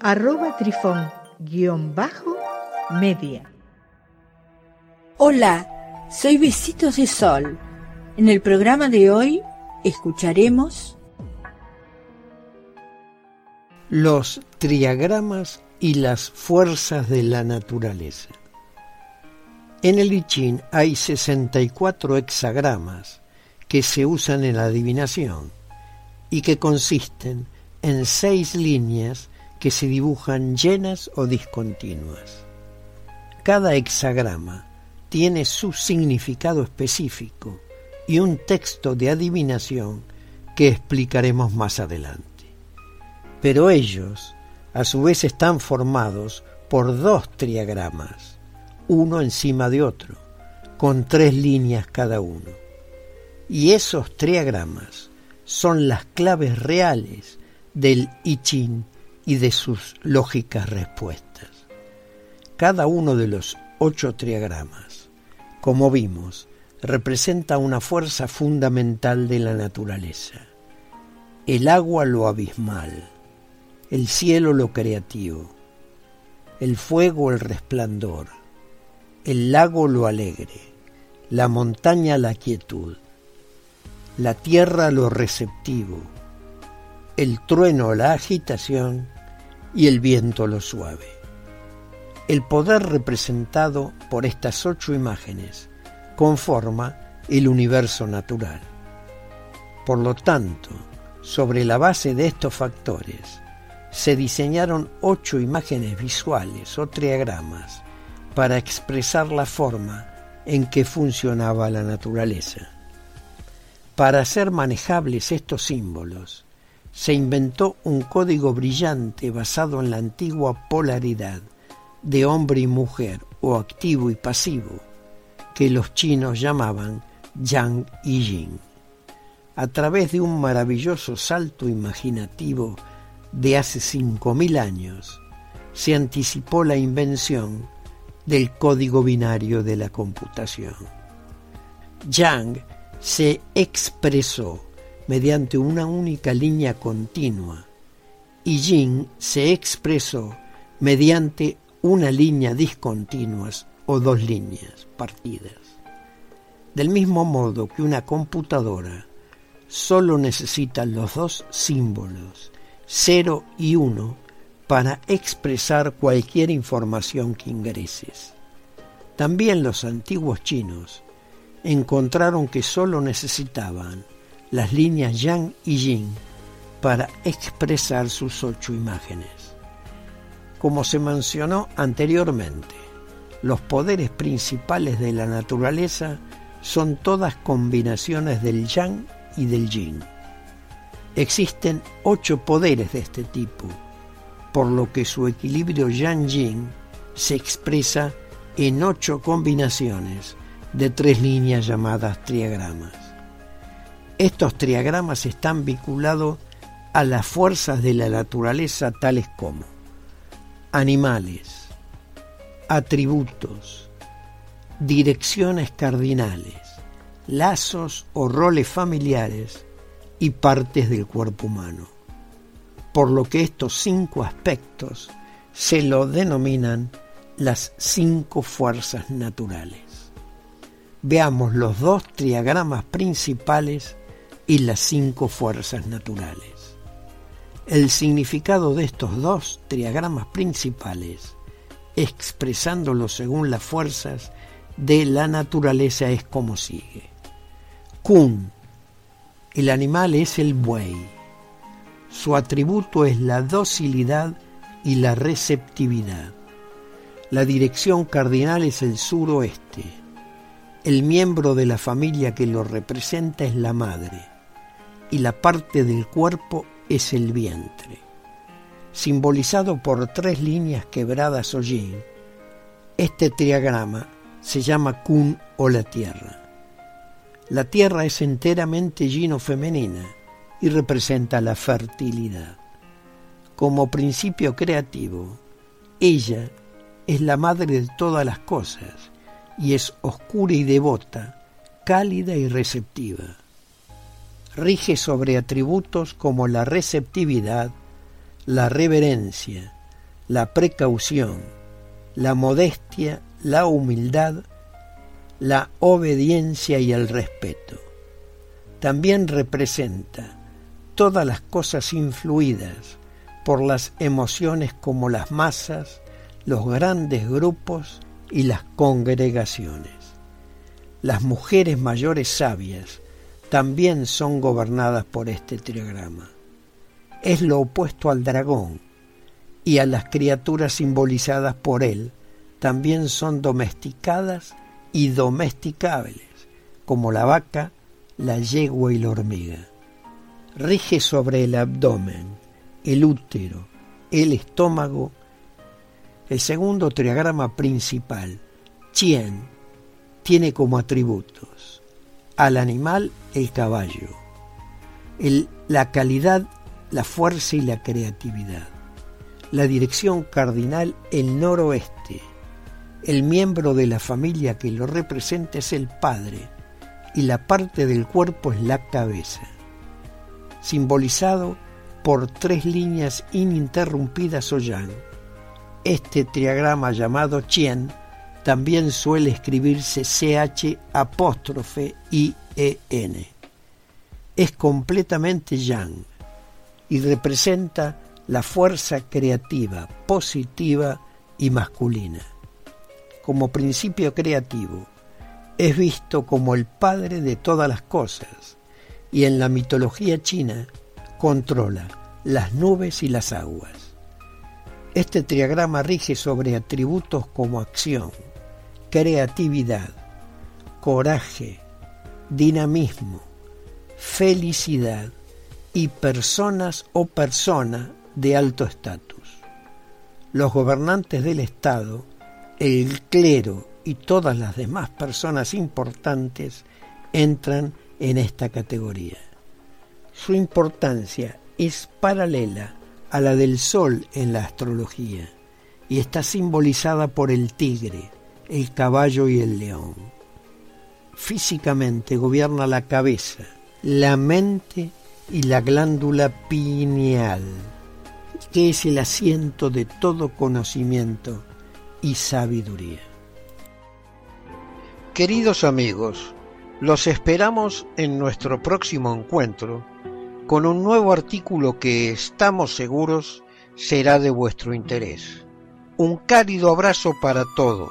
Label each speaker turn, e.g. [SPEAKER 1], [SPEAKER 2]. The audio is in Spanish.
[SPEAKER 1] arroba trifón-media.
[SPEAKER 2] Hola, soy Besitos de Sol. En el programa de hoy escucharemos
[SPEAKER 3] los triagramas y las fuerzas de la naturaleza. En el I Ching hay 64 hexagramas que se usan en la adivinación y que consisten en seis líneas que se dibujan llenas o discontinuas. Cada hexagrama tiene su significado específico y un texto de adivinación que explicaremos más adelante. Pero ellos, a su vez, están formados por dos triagramas, uno encima de otro, con tres líneas cada uno. Y esos triagramas son las claves reales del I Ching y de sus lógicas respuestas. Cada uno de los ocho triagramas, como vimos, representa una fuerza fundamental de la naturaleza. El agua lo abismal, el cielo lo creativo, el fuego el resplandor, el lago lo alegre, la montaña la quietud, la tierra lo receptivo, el trueno la agitación y el viento lo suave. El poder representado por estas ocho imágenes conforma el universo natural. Por lo tanto, sobre la base de estos factores, se diseñaron ocho imágenes visuales o triagramas para expresar la forma en que funcionaba la naturaleza. Para hacer manejables estos símbolos, se inventó un código brillante basado en la antigua polaridad de hombre y mujer o activo y pasivo, que los chinos llamaban Yang y Yin. A través de un maravilloso salto imaginativo de hace 5.000 años, se anticipó la invención del código binario de la computación. Yang se expresó mediante una única línea continua y Yin se expresó mediante una línea discontinua o dos líneas partidas. Del mismo modo que una computadora solo necesita los dos símbolos 0 y 1 para expresar cualquier información que ingreses. También los antiguos chinos encontraron que solo necesitaban las líneas Yang y Yin para expresar sus ocho imágenes. Como se mencionó anteriormente, los poderes principales de la naturaleza son todas combinaciones del Yang y del Yin. Existen ocho poderes de este tipo, por lo que su equilibrio Yang-Yin se expresa en ocho combinaciones de tres líneas llamadas triagramas. Estos triagramas están vinculados a las fuerzas de la naturaleza tales como animales, atributos, direcciones cardinales, lazos o roles familiares y partes del cuerpo humano. Por lo que estos cinco aspectos se lo denominan las cinco fuerzas naturales. Veamos los dos triagramas principales y las cinco fuerzas naturales. El significado de estos dos triagramas principales, expresándolo según las fuerzas de la naturaleza, es como sigue. Kun, el animal es el buey. Su atributo es la docilidad y la receptividad. La dirección cardinal es el suroeste. El miembro de la familia que lo representa es la madre y la parte del cuerpo es el vientre. simbolizado por tres líneas quebradas o yin. Este triagrama se llama Kun o la Tierra. La Tierra es enteramente yin o femenina y representa la fertilidad. Como principio creativo, ella es la madre de todas las cosas y es oscura y devota, cálida y receptiva. Rige sobre atributos como la receptividad, la reverencia, la precaución, la modestia, la humildad, la obediencia y el respeto. También representa todas las cosas influidas por las emociones como las masas, los grandes grupos y las congregaciones. Las mujeres mayores sabias también son gobernadas por este triograma. Es lo opuesto al dragón y a las criaturas simbolizadas por él también son domesticadas y domesticables, como la vaca, la yegua y la hormiga. Rige sobre el abdomen, el útero, el estómago el segundo triagrama principal, Chien, tiene como atributos al animal el caballo, la calidad, la fuerza y la creatividad. La dirección cardinal el noroeste. El miembro de la familia que lo representa es el padre y la parte del cuerpo es la cabeza. Simbolizado por tres líneas ininterrumpidas o yang este triagrama llamado Chien también suele escribirse CH apóstrofe IEN. Es completamente yang y representa la fuerza creativa, positiva y masculina. Como principio creativo, es visto como el padre de todas las cosas y en la mitología china controla las nubes y las aguas. Este triagrama rige sobre atributos como acción, creatividad, coraje, dinamismo, felicidad y personas o persona de alto estatus. Los gobernantes del Estado, el clero y todas las demás personas importantes entran en esta categoría. Su importancia es paralela a la del Sol en la astrología y está simbolizada por el tigre, el caballo y el león. Físicamente gobierna la cabeza, la mente y la glándula pineal, que es el asiento de todo conocimiento y sabiduría. Queridos amigos, los esperamos en nuestro próximo encuentro con un nuevo artículo que estamos seguros será de vuestro interés. Un cálido abrazo para todos.